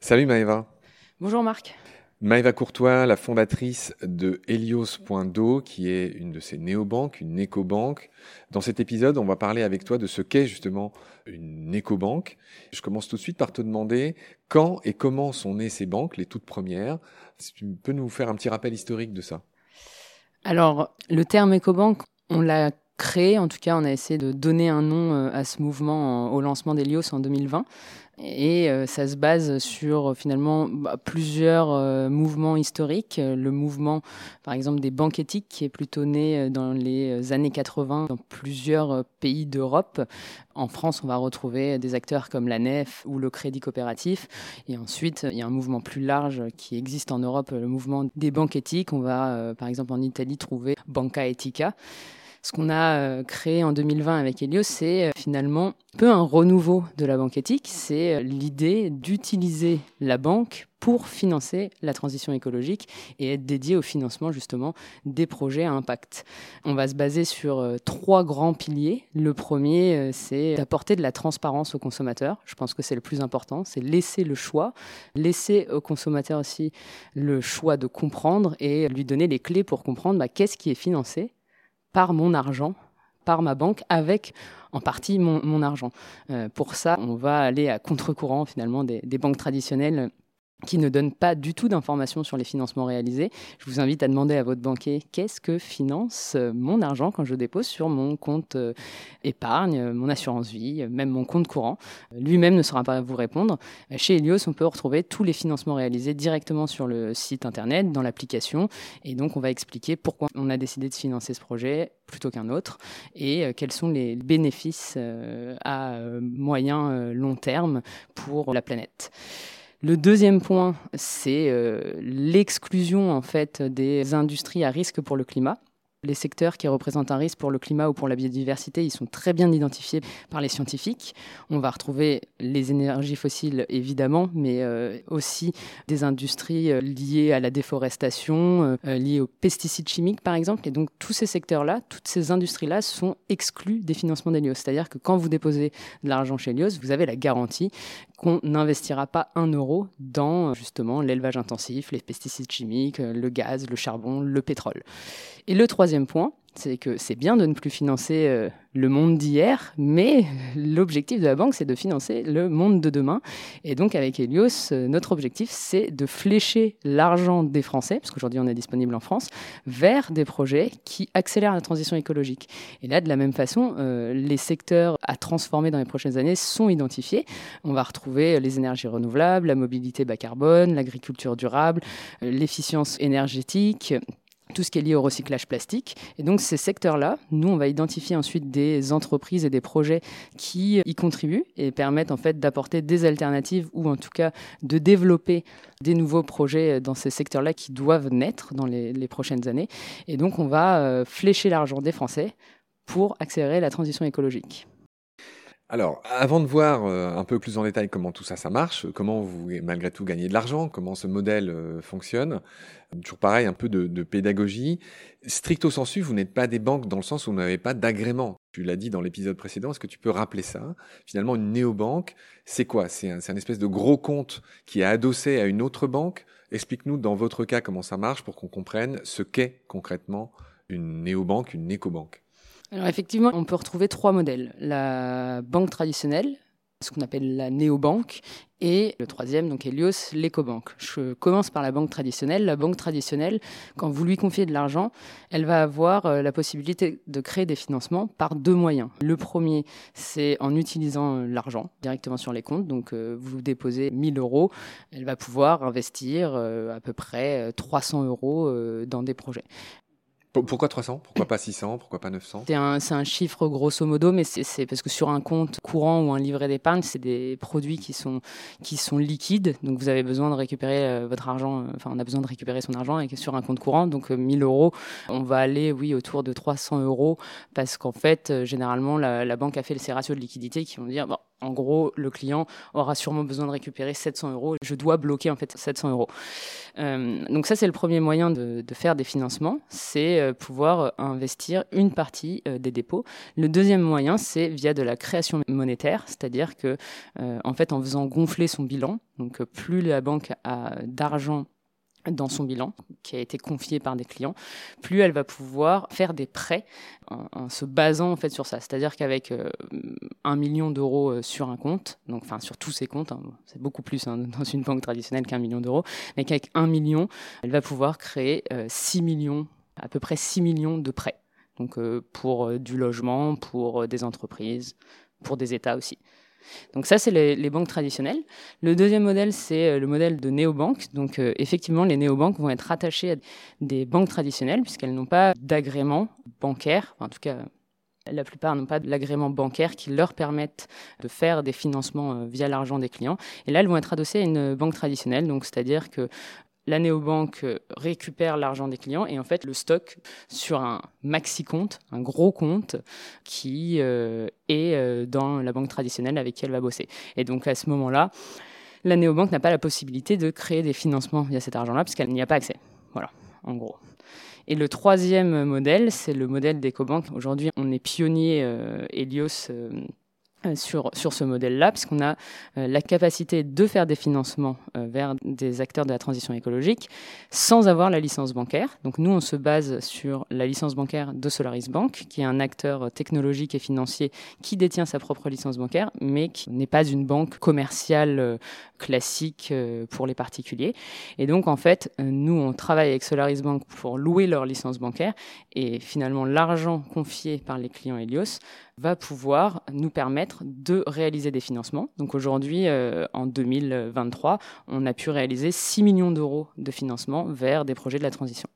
Salut Maëva. Bonjour Marc. Maëva Courtois, la fondatrice de Helios.do, qui est une de ces néobanques, une écobanque. Dans cet épisode, on va parler avec toi de ce qu'est justement une écobanque. Je commence tout de suite par te demander quand et comment sont nées ces banques, les toutes premières. Si tu peux nous faire un petit rappel historique de ça. Alors, le terme écobanque, on l'a créé, en tout cas, on a essayé de donner un nom euh, à ce mouvement au lancement d'Helios en 2020. Et euh, ça se base sur finalement bah, plusieurs euh, mouvements historiques. Le mouvement, par exemple, des banques éthiques, qui est plutôt né dans les années 80 dans plusieurs pays d'Europe. En France, on va retrouver des acteurs comme la NEF ou le Crédit Coopératif. Et ensuite, il y a un mouvement plus large qui existe en Europe, le mouvement des banques éthiques. On va, par exemple, en Italie, trouver Banca Etica. Ce qu'on a euh, créé en 2020 avec Helios, c'est euh, finalement un peu un renouveau de la banque éthique. C'est euh, l'idée d'utiliser la banque pour financer la transition écologique et être dédié au financement justement des projets à impact. On va se baser sur trois grands piliers. Le premier, c'est d'apporter de la transparence aux consommateurs. Je pense que c'est le plus important, c'est laisser le choix, laisser au consommateur aussi le choix de comprendre et lui donner les clés pour comprendre bah, qu'est-ce qui est financé par mon argent, par ma banque, avec en partie mon, argent. Euh, pour ça, on va aller à contre-courant finalement des banques traditionnelles qui ne donne pas du tout d'informations sur les financements réalisés. Je vous invite à demander à votre banquier qu'est-ce que finance euh, mon argent quand je dépose sur mon compte euh, épargne, mon assurance vie, même mon compte courant? Lui-même ne saura pas vous répondre. Chez Helios, on peut retrouver tous les financements réalisés directement sur le site internet, dans l'application. Et donc, on va expliquer pourquoi on a décidé de financer ce projet plutôt qu'un autre et euh, quels sont les bénéfices à moyen long terme pour la planète. Le deuxième point, c'est euh, l'exclusion en fait des industries à risque pour le climat. Les secteurs qui représentent un risque pour le climat ou pour la biodiversité, ils sont très bien identifiés par les scientifiques. On va retrouver les énergies fossiles, évidemment, mais euh, aussi des industries euh, liées à la déforestation, euh, liées aux pesticides chimiques, par exemple. Et donc, tous ces secteurs-là, toutes ces industries-là sont exclues des financements d'Helios. C'est-à-dire que quand vous déposez de l'argent chez Helios, vous avez la garantie qu'on n'investira pas un euro dans, justement, l'élevage intensif, les pesticides chimiques, le gaz, le charbon, le pétrole. Et le troisième point, c'est que c'est bien de ne plus financer euh, le monde d'hier, mais l'objectif de la banque, c'est de financer le monde de demain. Et donc avec Helios, euh, notre objectif, c'est de flécher l'argent des Français, parce qu'aujourd'hui on est disponible en France, vers des projets qui accélèrent la transition écologique. Et là, de la même façon, euh, les secteurs à transformer dans les prochaines années sont identifiés. On va retrouver les énergies renouvelables, la mobilité bas carbone, l'agriculture durable, l'efficience énergétique tout ce qui est lié au recyclage plastique. Et donc ces secteurs-là, nous, on va identifier ensuite des entreprises et des projets qui y contribuent et permettent en fait d'apporter des alternatives ou en tout cas de développer des nouveaux projets dans ces secteurs-là qui doivent naître dans les, prochaines années. Et donc on va euh, flécher l'argent des Français pour accélérer la transition écologique. Alors, avant de voir euh, un peu plus en détail comment tout ça, ça marche, comment vous, malgré tout, gagnez de l'argent, comment ce modèle euh, fonctionne, toujours pareil, un peu de, pédagogie. Stricto sensu, vous n'êtes pas des banques dans le sens où vous n'avez pas d'agrément. Tu l'as dit dans l'épisode précédent, est-ce que tu peux rappeler ça? Finalement, une néobanque, c'est quoi? C'est un, un espèce de gros compte qui est adossé à une autre banque? Explique-nous dans votre cas comment ça marche pour qu'on comprenne ce qu'est concrètement une néobanque, une écobanque. Alors effectivement, on peut retrouver trois modèles. La banque traditionnelle, ce qu'on appelle la néobanque, et le troisième, donc Helios, l'écobanque. Je commence par la banque traditionnelle. La banque traditionnelle, quand vous lui confiez de l'argent, elle va avoir euh, la possibilité de créer des financements par deux moyens. Le premier, c'est en utilisant euh, l'argent directement sur les comptes. Donc euh, vous déposez 1000 euros, elle va pouvoir investir à peu près 300 euros dans des projets. Pourquoi 300 Pourquoi pas 600 Pourquoi pas 900 C'est un, un, chiffre grosso modo, mais c'est parce que sur un compte courant ou un livret d'épargne, c'est des produits qui sont, qui sont liquides. Donc vous avez besoin de récupérer euh, votre argent, euh, enfin on a besoin de récupérer son argent et sur un compte courant. Donc 1000 euh, euros, on va aller, oui, autour de 300 euros parce qu'en fait, généralement, la, la, banque a fait ses ratios de liquidité qui vont dire, bon, En gros, le client aura sûrement besoin de récupérer 700 euros. Je dois bloquer en fait 700 euros. Euh, donc ça, c'est le premier moyen de, faire des financements, c'est euh, pouvoir investir une partie euh, des dépôts. Le deuxième moyen, c'est via de la création monétaire, c'est-à-dire que en fait, en faisant gonfler son bilan, donc plus la banque a d'argent dans son bilan, qui a été confié par des clients, plus elle va pouvoir faire des prêts en, se basant en fait sur ça. C'est-à-dire qu'avec euh, un million d'euros euh, sur un compte, donc enfin sur tous ses comptes, hein, c'est beaucoup plus hein, dans une banque traditionnelle qu'un million d'euros, mais qu'avec un million, elle va pouvoir créer 6 euh, millions, à peu près 6 millions de prêts. Donc pour du logement, pour des entreprises, pour des États aussi. Donc ça, c'est les, banques traditionnelles. Le deuxième modèle, c'est euh, le modèle de néobanques. Donc euh, effectivement, les néobanques vont être rattachées à des banques traditionnelles puisqu'elles n'ont pas d'agrément bancaire. en tout cas, la plupart n'ont pas l'agrément bancaire qui leur permette de faire des financements euh, via l'argent des clients. Et là, elles vont être adossées à une banque traditionnelle. Donc c'est-à-dire que la néobanque euh, récupère l'argent des clients et en fait le stocke sur un maxi compte, un gros compte qui euh, est euh, dans la banque traditionnelle avec qui elle va bosser. Et donc à ce moment-là, la néobanque n'a pas la possibilité de créer des financements via cet argent-là puisqu'elle n'y a pas accès. Voilà, en gros. Et le troisième modèle, c'est le modèle d'EcoBank. Aujourd'hui, on est pionnier Helios euh, sur, sur ce modèle-là, puisqu'on a euh, la capacité de faire des financements euh, vers des acteurs de la transition écologique sans avoir la licence bancaire. Donc nous, on se base sur la licence bancaire de Solaris Bank, qui est un acteur technologique et financier qui détient sa propre licence bancaire, mais qui n'est pas une banque commerciale classique pour les particuliers. Et donc, en fait, nous, on travaille avec Solaris Bank pour louer leur licence bancaire, et finalement, l'argent confié par les clients Helios va pouvoir nous permettre de réaliser des financements. Donc aujourd'hui, euh, en 2023, on a pu réaliser 6 millions d'euros de financement vers des projets de la transition.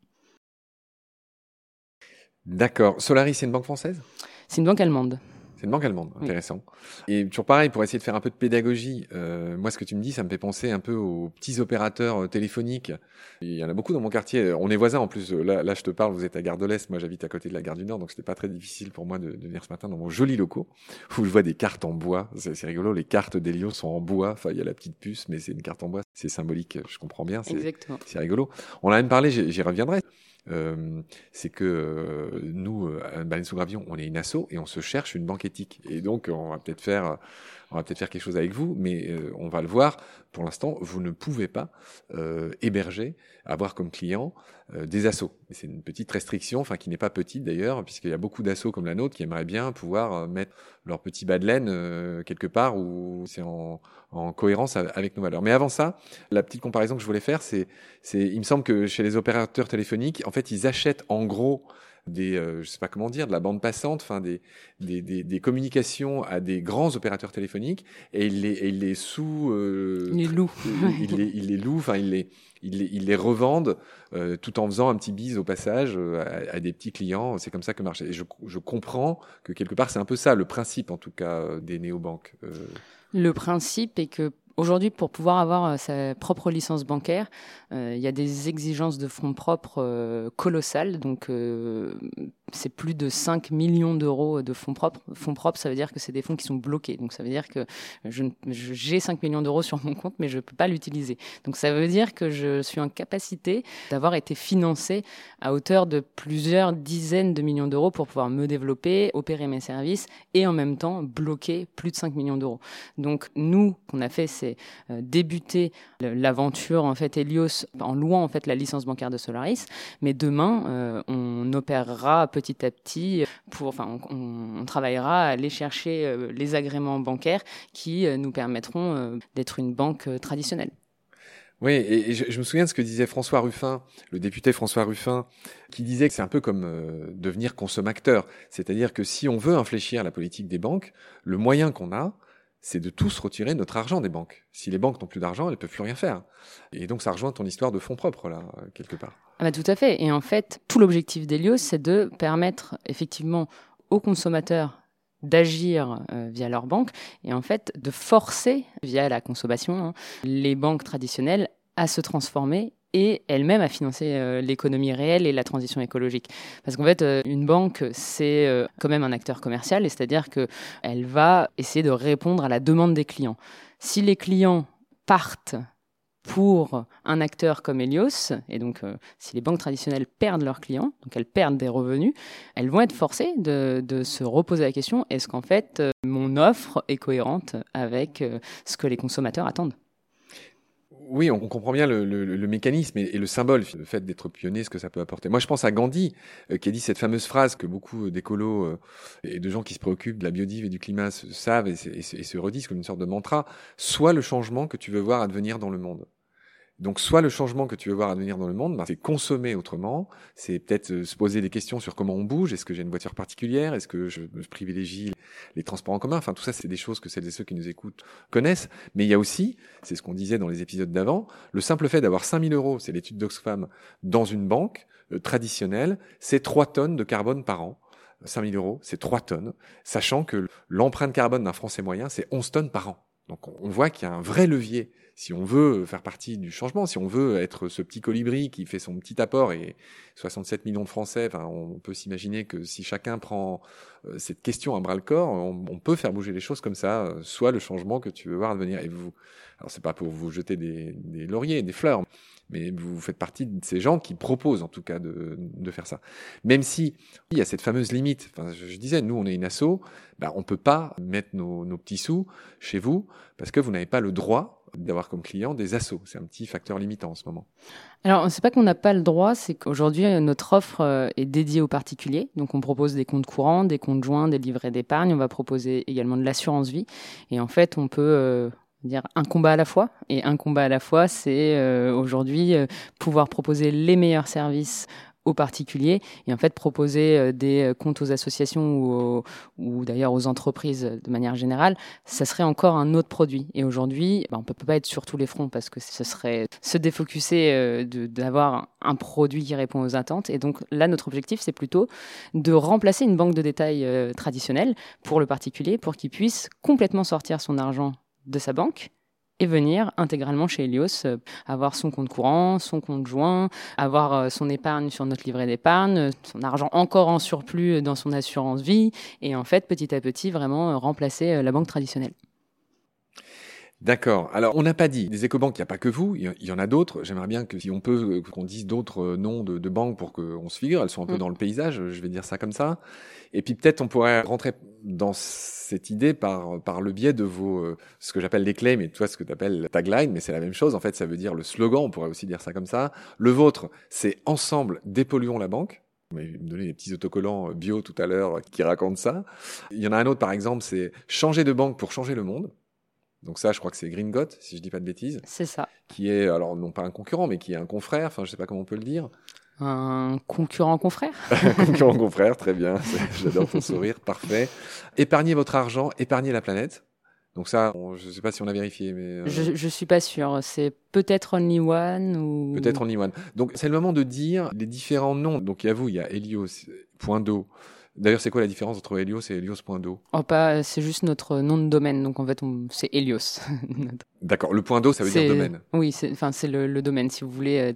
D'accord. Solaris, c'est une banque française? C'est une banque allemande. C'est une banque allemande, intéressant. Et toujours pareil, pour essayer de faire un peu de pédagogie, euh, moi ce que tu me dis, ça me fait penser un peu aux petits opérateurs euh, téléphoniques. Il y en a beaucoup dans mon quartier. On est voisins en plus. Là, là je te parle, vous êtes à Gare de l'Est, moi j'habite à côté de la Gare du Nord, donc c'était pas très difficile pour moi de, de, venir ce matin dans mon joli locaux où je vois des cartes en bois. C'est rigolo, les cartes d'Elio sont en bois. Enfin, il y a la petite puce, mais c'est une carte en bois. C'est symbolique, je comprends bien. C'est rigolo. On a même parlé, j'y reviendrai. Euh, c'est que euh, nous, euh, à Baleine sous Gravion, on est une asso et on se cherche une banque éthique. Et donc, on va peut-être faire, on va peut-être faire quelque chose avec vous, mais on va le voir. Pour l'instant, vous ne pouvez pas héberger, avoir comme client des assos. C'est une petite restriction, enfin qui n'est pas petite d'ailleurs, puisqu'il y a beaucoup d'assos comme la nôtre qui aimeraient bien pouvoir mettre leur petit bas de laine quelque part où c'est en, en cohérence avec nos valeurs. Mais avant ça, la petite comparaison que je voulais faire, c'est, c'est, il me semble que chez les opérateurs téléphoniques, fait, ils achètent en gros des, euh, je sais pas comment dire, de la bande passante, enfin des, des, des, des, communications à des grands opérateurs téléphoniques et ils les, et ils les sous, euh, les louent, ils les, ils les louent, enfin ils les, ils les, ils les revendent euh, tout en faisant un petit bise au passage euh, à, à, des petits clients. C'est comme ça que marche. Et je, je comprends que quelque part c'est un peu ça le principe en tout cas euh, des néobanques. Euh. Le principe est que Aujourd'hui, pour pouvoir avoir euh, sa propre licence bancaire, euh, il y a des exigences de fonds propres euh, colossales. Donc, c'est plus de 5 millions d'euros de fonds propres. Fonds propres, ça veut dire que c'est des fonds qui sont bloqués. Donc, ça veut dire que j'ai 5 millions d'euros sur mon compte, mais je ne peux pas l'utiliser. Donc, ça veut dire que je suis en capacité d'avoir été financé à hauteur de plusieurs dizaines de millions d'euros pour pouvoir me développer, opérer mes services et en même temps bloquer plus de 5 millions d'euros. Donc, nous, qu'on a fait, c'est euh, débuter l'aventure en fait Helios en louant en fait la licence bancaire de Solaris, mais demain euh, on opérera petit à petit pour, enfin on, travaillera à aller chercher euh, les agréments bancaires qui nous permettront d'être une banque traditionnelle. Oui, et je, me souviens de ce que disait François Ruffin, le député François Ruffin, qui disait que c'est un peu comme devenir consommateur. C'est-à-dire que si on veut infléchir la politique des banques, le moyen qu'on a, c'est de tous retirer notre argent des banques. Si les banques n'ont plus d'argent, elles peuvent plus rien faire. Et donc ça rejoint ton histoire de fonds propres, là, quelque part. Ah bah, tout à fait. Et en fait, tout l'objectif d'Elios, c'est de permettre effectivement aux consommateurs d'agir euh, via leur banque et en fait de forcer, via la consommation, hein, les banques traditionnelles à se transformer et elle-même à financer l'économie réelle et la transition écologique. Parce qu'en fait, une banque, c'est quand même un acteur commercial, c'est-à-dire qu'elle va essayer de répondre à la demande des clients. Si les clients partent pour un acteur comme Helios, et donc euh, si les banques traditionnelles perdent leurs clients, donc elles perdent des revenus, elles vont être forcées de, se reposer la question, est-ce qu'en fait euh, mon offre est cohérente avec euh, ce que les consommateurs attendent? Oui, on comprend bien le, mécanisme et, le symbole, le fait d'être pionnier, ce que ça peut apporter. Moi, je pense à Gandhi, qui a dit cette fameuse phrase que beaucoup d'écolos et de gens qui se préoccupent de la biodive et du climat savent et, et, se redisent comme une sorte de mantra, soit le changement que tu veux voir advenir dans le monde. Donc, soit le changement que tu veux voir advenir dans le monde, ben, c'est consommer autrement, c'est peut-être euh, se poser des questions sur comment on bouge, est-ce que j'ai une voiture particulière, est-ce que je, privilégie les transports en commun, enfin tout ça c'est des choses que celles et ceux qui nous écoutent connaissent, mais il y a aussi, c'est ce qu'on disait dans les épisodes d'avant, le simple fait d'avoir 5000 euros, c'est l'étude d'Oxfam, dans une banque euh, traditionnelle, c'est 3 tonnes de carbone par an. 5000 euros, c'est 3 tonnes, sachant que l'empreinte carbone d'un Français moyen, c'est 11 tonnes par an. Donc on voit qu'il y a un vrai levier si on veut faire partie du changement, si on veut être ce petit colibri qui fait son petit apport, et 67 millions de Français, enfin, on peut s'imaginer que si chacun prend euh, cette question à bras le corps, on, peut faire bouger les choses comme ça, euh, soit le changement que tu veux voir advenir. Et vous, alors c'est pas pour vous jeter des, lauriers, des fleurs, mais vous faites partie de ces gens qui proposent en tout cas de, de faire ça. Même si il y a cette fameuse limite, enfin, je, disais, nous on est une asso, bah, on peut pas mettre nos, nos petits sous chez vous parce que vous n'avez pas le droit d'avoir comme client des assos. C'est un petit facteur limitant en ce moment. Alors, c'est pas qu'on n'a pas le droit, c'est qu'aujourd'hui, notre offre euh, est dédiée aux particuliers. Donc, on propose des comptes courants, des comptes joints, des livrets d'épargne. On va proposer également de l'assurance vie. Et en fait, on peut euh, dire un combat à la fois. Et un combat à la fois, c'est euh, aujourd'hui euh, pouvoir proposer les meilleurs services aux particuliers et en fait proposer euh, des comptes aux associations ou, ou d'ailleurs aux entreprises de manière générale, ça serait encore un autre produit. Et aujourd'hui, bah, on peut pas être sur tous les fronts parce que ce serait se défocuser d'avoir un produit qui répond aux attentes. Et donc là, notre objectif, c'est plutôt de remplacer une banque de détail traditionnelle pour le particulier pour qu'il puisse complètement sortir son argent de sa banque et venir intégralement chez Helios, euh, avoir son compte courant, son compte joint, avoir euh, son épargne sur notre livret d'épargne, son argent encore en surplus dans son assurance vie, et en fait, petit à petit, vraiment euh, remplacer la banque traditionnelle. D'accord. Alors, on n'a pas dit des écobanques, il n'y a pas que vous, il y en a d'autres. J'aimerais bien que si on peut, qu'on dise d'autres noms de, banques pour qu'on se figure. Elles sont un peu mm. dans le paysage, je vais dire ça comme ça. Et puis peut-être on pourrait rentrer dans cette idée par, par le biais de vos, euh, ce que j'appelle les claims et toi ce que tu appelles la tagline, mais c'est la même chose. En fait, ça veut dire le slogan, on pourrait aussi dire ça comme ça. Le vôtre, c'est ensemble dépolluons la banque. Vous m'avez donné des petits autocollants bio tout à l'heure qui racontent ça. Il y en a un autre, par exemple, c'est changer de banque pour changer le monde. Donc ça, je crois que c'est Green Got, si je dis pas de bêtises. C'est ça. Qui est, alors non pas un concurrent, mais qui est un confrère, enfin je sais pas comment on peut le dire. Un concurrent confrère? Concurrent confrère, très bien. J'adore ton sourire, parfait. Épargnez votre argent, épargnez la planète. Donc ça, je ne sais pas si on a vérifié, mais... Euh, je ne suis pas sûr. C'est peut-être Only One ou... Peut-être Only One. Donc c'est le moment de dire les différents noms. Donc il y a vous, il y a Helios.do, D'ailleurs, c'est quoi la différence entre Helios et Helios.do oh, pas, C'est juste notre nom de domaine, donc en fait, c'est Helios. D'accord, le point .do, ça veut dire domaine Oui, c'est le, le domaine. Si vous voulez euh,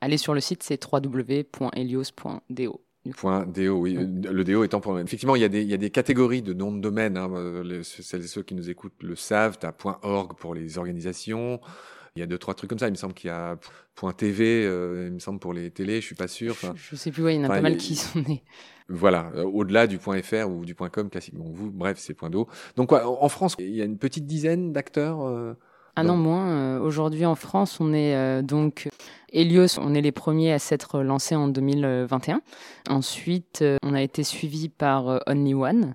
aller sur le site, c'est www.helios.do. Point DO, oui. Le DO étant pour Effectivement, il y, a des, il y a des catégories de noms de domaine. Hein. celles et ceux qui nous écoutent le savent. Tu as .org pour les organisations. Il y a deux, trois trucs comme ça. Il me semble qu'il y a .tv, euh, il me semble, pour les télés. Je suis pas sûr. Enfin, je, sais plus, ouais, il y en a pas mal qui sont nés. Voilà, euh, au-delà du .fr ou du .com classique. Donc vous, bref, c'est .do. Donc quoi, en France, il y a une petite dizaine d'acteurs euh, ah non, moins. Euh, aujourd'hui en France, on est donc Helios, on est les premiers à s'être lancés en 2021. Ensuite, on a été suivi par Only One.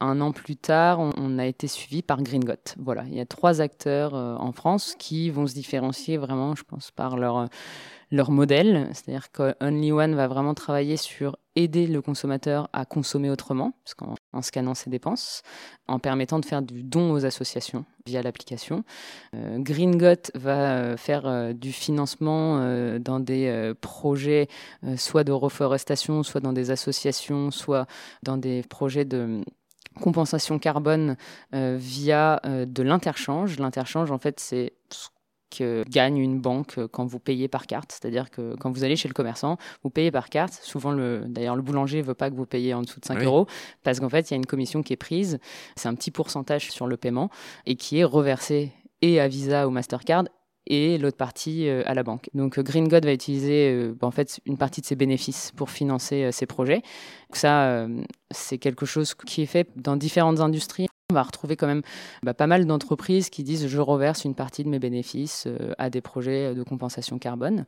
Un an plus tard, on, a été suivi par Green Got. Voilà, il y a trois acteurs en France qui vont se différencier vraiment, je pense, par leur leur modèle, c'est-à-dire que va vraiment travailler sur aider le consommateur à consommer autrement, en scannant ses dépenses, en permettant de faire du don aux associations via l'application. Euh, Green Got va euh, faire euh, du financement dans des projets, soit de reforestation, soit dans des associations, soit dans des projets de compensation carbone via de l'interchange. L'interchange, en fait, c'est que gagne une banque quand vous payez par carte. C'est-à-dire que quand vous allez chez le commerçant, vous payez par carte. Souvent, le, d'ailleurs, le boulanger ne veut pas que vous payiez en dessous de 5 euros parce qu'en fait, il y a une commission qui est prise. C'est un petit pourcentage sur le paiement et qui est reversé et à Visa ou Mastercard et l'autre partie euh, à la banque. Donc Green God va utiliser euh, en fait une partie de ses bénéfices pour financer ses projets. ça, c'est quelque chose qui est fait dans différentes industries. On va retrouver quand même bah, pas mal d'entreprises qui disent je reverse une partie de mes bénéfices euh, à des projets de compensation carbone.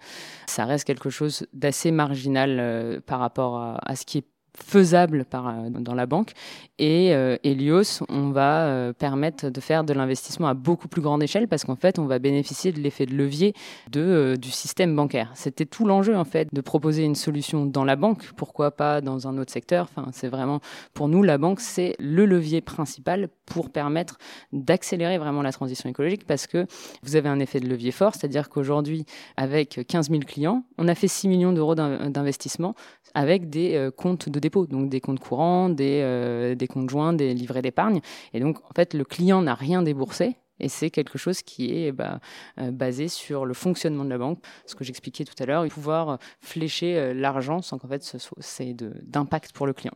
Ça reste quelque chose d'assez marginal euh, par rapport à, ce qui est faisable euh, dans la banque. Et euh, Helios, on va euh, permettre de faire de l'investissement à beaucoup plus grande échelle parce qu'en fait, on va bénéficier de l'effet de levier de, du système bancaire. C'était tout l'enjeu, en fait, de proposer une solution dans la banque. Pourquoi pas dans un autre secteur Enfin, c'est vraiment, pour nous, la banque, c'est le levier principal pour permettre d'accélérer vraiment la transition écologique parce que vous avez un effet de levier fort, c'est-à-dire qu'aujourd'hui, avec 15 000 clients, on a fait 6 millions d'euros d'investissement avec des comptes de dépôt, donc des comptes courants, des, euh, des comptes joints, des livrets d'épargne. Et donc, en fait, le client n'a rien déboursé. Et c'est quelque chose qui est bah, euh, basé sur le fonctionnement de la banque, ce que j'expliquais tout à l'heure, pouvoir flécher euh, l'argent sans qu'en fait c'est d'impact pour le client.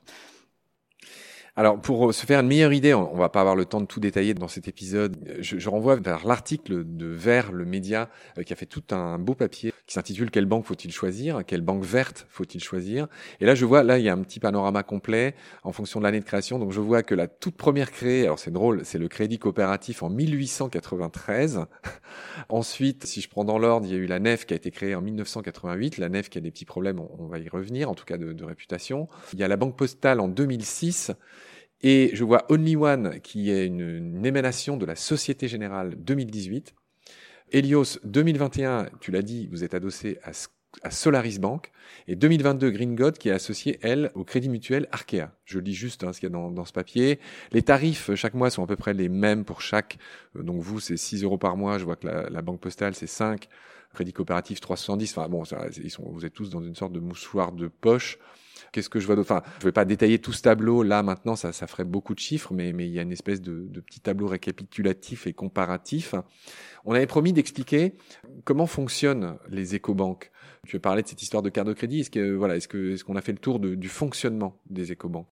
Alors, pour se faire une meilleure idée, on va pas avoir le temps de tout détailler dans cet épisode. Je, je renvoie vers l'article de Vert, le média, euh, qui a fait tout un beau papier qui s'intitule Quelle banque faut-il choisir? Quelle banque verte faut-il choisir? Et là, je vois, là, il y a un petit panorama complet en fonction de l'année de création. Donc, je vois que la toute première créée, alors c'est drôle, c'est le Crédit Coopératif en 1893. Ensuite, si je prends dans l'ordre, il y a eu la Nef qui a été créée en 1988. La Nef qui a des petits problèmes, on, va y revenir, en tout cas de, de réputation. Il y a la Banque Postale en 2006. Et je vois Only One, qui est une, émanation de la Société Générale 2018. Helios 2021, tu l'as dit, vous êtes adossé à, Solaris Bank. Et 2022, Green God, qui est associé, elle, au Crédit Mutuel Arkea. Je lis juste hein, ce qu'il y a dans, ce papier. Les tarifs, chaque mois, sont à peu près les mêmes pour chaque. Euh, donc vous, c'est 6 euros par mois. Je vois que la, Banque Postale, c'est 5. Crédit Coopératif, 370. Enfin bon, ils sont, vous êtes tous dans une sorte de moussoir de poche. Qu'est-ce que je vois d'autre? Enfin, je vais pas détailler tout ce tableau là maintenant, ça, ça ferait beaucoup de chiffres, mais, il y a une espèce de, petit tableau récapitulatif et comparatif. On avait promis d'expliquer comment fonctionnent les écobanques. Tu as parlé de cette histoire de carte de crédit. Est-ce que voilà, est-ce que est-ce qu'on a fait le tour du fonctionnement des écobanques?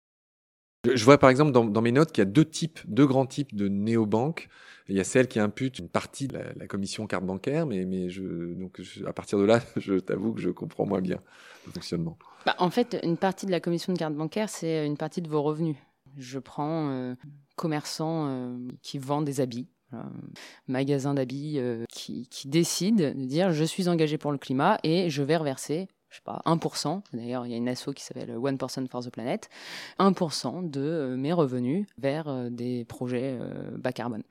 Je vois par exemple dans, mes notes qu'il y a deux types, deux grands types de néobanques. Il y a celle qui impute une partie de la, commission carte bancaire, mais, donc à partir de là, je t'avoue que je comprends moins bien le fonctionnement. Bah, en fait, une partie de la commission de carte bancaire, c'est une partie de vos revenus. Je prends euh, commerçants euh, qui vendent des habits, magasin d'habits euh, qui décide de dire je suis engagé pour le climat et je vais reverser je sais pas, 1%, d'ailleurs il y a une asso qui s'appelle One Person for the Planet, 1% de mes revenus vers des projets bas carbone.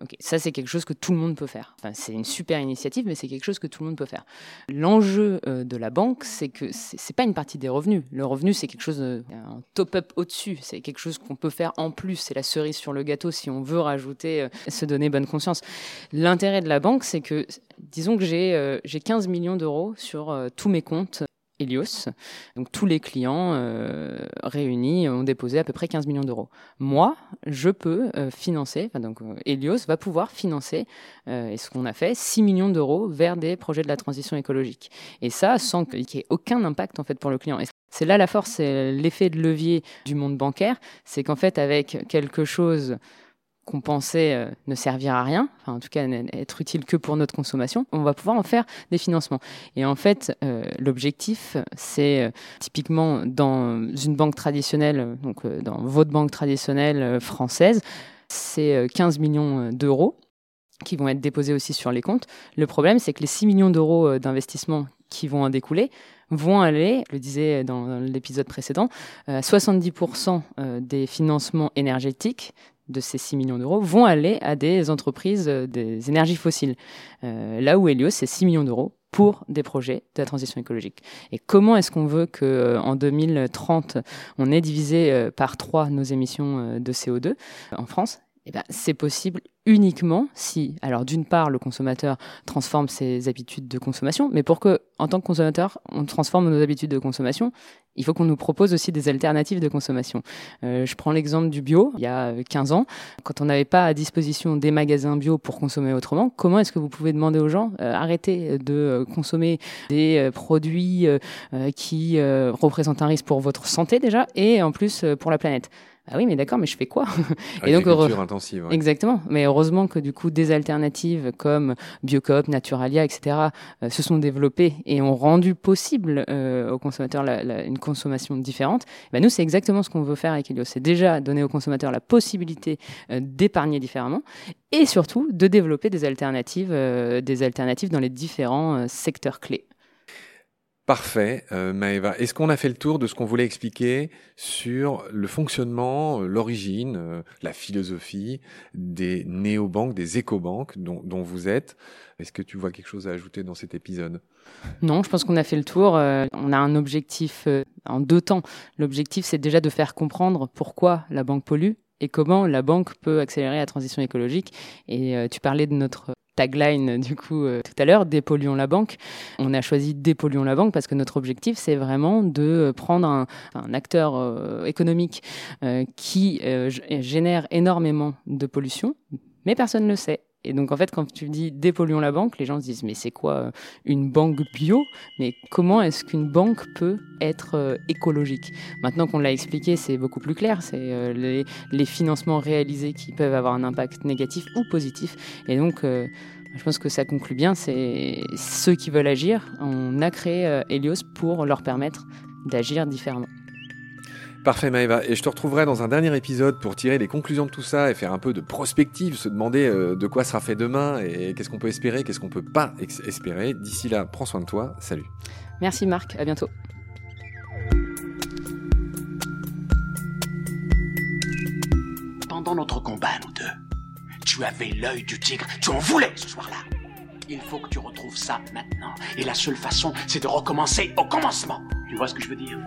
Ok, ça c'est quelque chose que tout le monde peut faire. Enfin, c'est une super initiative, mais c'est quelque chose que tout le monde peut faire. L'enjeu euh, de la banque, c'est que c'est pas une partie des revenus. Le revenu, c'est quelque chose, un top-up au-dessus. C'est quelque chose qu'on peut faire en plus. C'est la cerise sur le gâteau si on veut rajouter, euh, se donner bonne conscience. L'intérêt de la banque, c'est que, disons que j'ai euh, 15 millions d'euros sur euh, tous mes comptes Helios. Donc tous les clients euh, réunis ont déposé à peu près 15 millions d'euros. Moi, je peux euh, financer, donc euh, Helios va pouvoir financer, et ce qu'on a fait, 6 millions d'euros vers des projets de la transition écologique. Et ça sans qu'il n'y ait aucun impact en fait pour le client. C'est là la force, c'est l'effet de levier du monde bancaire, c'est qu'en fait avec quelque chose qu'on pensait euh, ne servir à rien, enfin, en tout cas être utile que pour notre consommation, on va pouvoir en faire des financements. Et en fait, euh, l'objectif, c'est euh, typiquement dans une banque traditionnelle, donc dans votre banque traditionnelle française, c'est 15 millions d'euros qui vont être déposés aussi sur les comptes. Le problème, c'est que les 6 millions d'euros d'investissement qui vont en découler vont aller, je le disais dans l'épisode précédent, à 70% des financements énergétiques de ces 6 millions d'euros vont aller à des entreprises euh, des énergies fossiles. Euh, là où Helios, c'est 6 millions d'euros pour des projets de la transition écologique. Et comment est-ce qu'on veut que euh, en 2030 on ait divisé par trois nos émissions de CO2 en France eh ben, c'est possible uniquement si, alors d'une part, le consommateur transforme ses habitudes de consommation, mais pour que, en tant que consommateur, on transforme nos habitudes de consommation, il faut qu'on nous propose aussi des alternatives de consommation. Euh, je prends l'exemple du bio. Il y a 15 ans, quand on n'avait pas à disposition des magasins bio pour consommer autrement, comment est-ce que vous pouvez demander aux gens euh, arrêtez de consommer des produits qui représentent un risque pour votre santé déjà et en plus pour la planète? Ah oui, mais d'accord, mais je fais quoi Et donc intensive. Exactement. Mais heureusement que du coup, des alternatives comme Biocop, Naturalia, etc., euh, se sont développées et ont rendu possible euh, aux consommateurs une consommation différente. Ben, nous, c'est exactement ce qu'on veut faire avec Helios. C'est déjà donner aux consommateurs la possibilité euh, d'épargner différemment et surtout de développer des alternatives, des alternatives dans les différents secteurs clés. Parfait, euh, Maëva. Est-ce qu'on a fait le tour de ce qu'on voulait expliquer sur le fonctionnement, euh, l'origine, euh, la philosophie des néobanques, des écobanques dont, dont vous êtes? Est-ce que tu vois quelque chose à ajouter dans cet épisode? Non, je pense qu'on a fait le tour. on a un objectif en deux temps. L'objectif, c'est déjà de faire comprendre pourquoi la banque pollue et comment la banque peut accélérer la transition écologique. Et tu parlais de notre tagline du coup euh, tout à l'heure, dépolluons la banque. On a choisi dépolluons la banque parce que notre objectif c'est vraiment de prendre un, acteur euh, économique euh, qui génère énormément de pollution, mais personne ne le sait. Et donc en fait, quand tu dis dépolluons la banque, les gens se disent mais c'est quoi une banque bio? Mais comment est-ce qu'une banque peut être écologique? Maintenant qu'on l'a expliqué, c'est beaucoup plus clair. C'est les, les, financements réalisés qui peuvent avoir un impact négatif ou positif. Et donc je pense que ça conclut bien, c'est ceux qui veulent agir. On a créé Helios pour leur permettre d'agir différemment. Parfait Maëva, et je te retrouverai dans un dernier épisode pour tirer les conclusions de tout ça et faire un peu de prospective, se demander euh, de quoi sera fait demain et qu'est-ce qu'on peut espérer, qu'est-ce qu'on peut pas espérer. D'ici là, prends soin de toi, salut. Merci Marc, à bientôt. Pendant notre combat, nous deux, tu avais l'œil du tigre, tu en voulais ce soir-là. Il faut que tu retrouves ça maintenant. Et la seule façon, c'est de recommencer au commencement. Tu vois ce que je veux dire?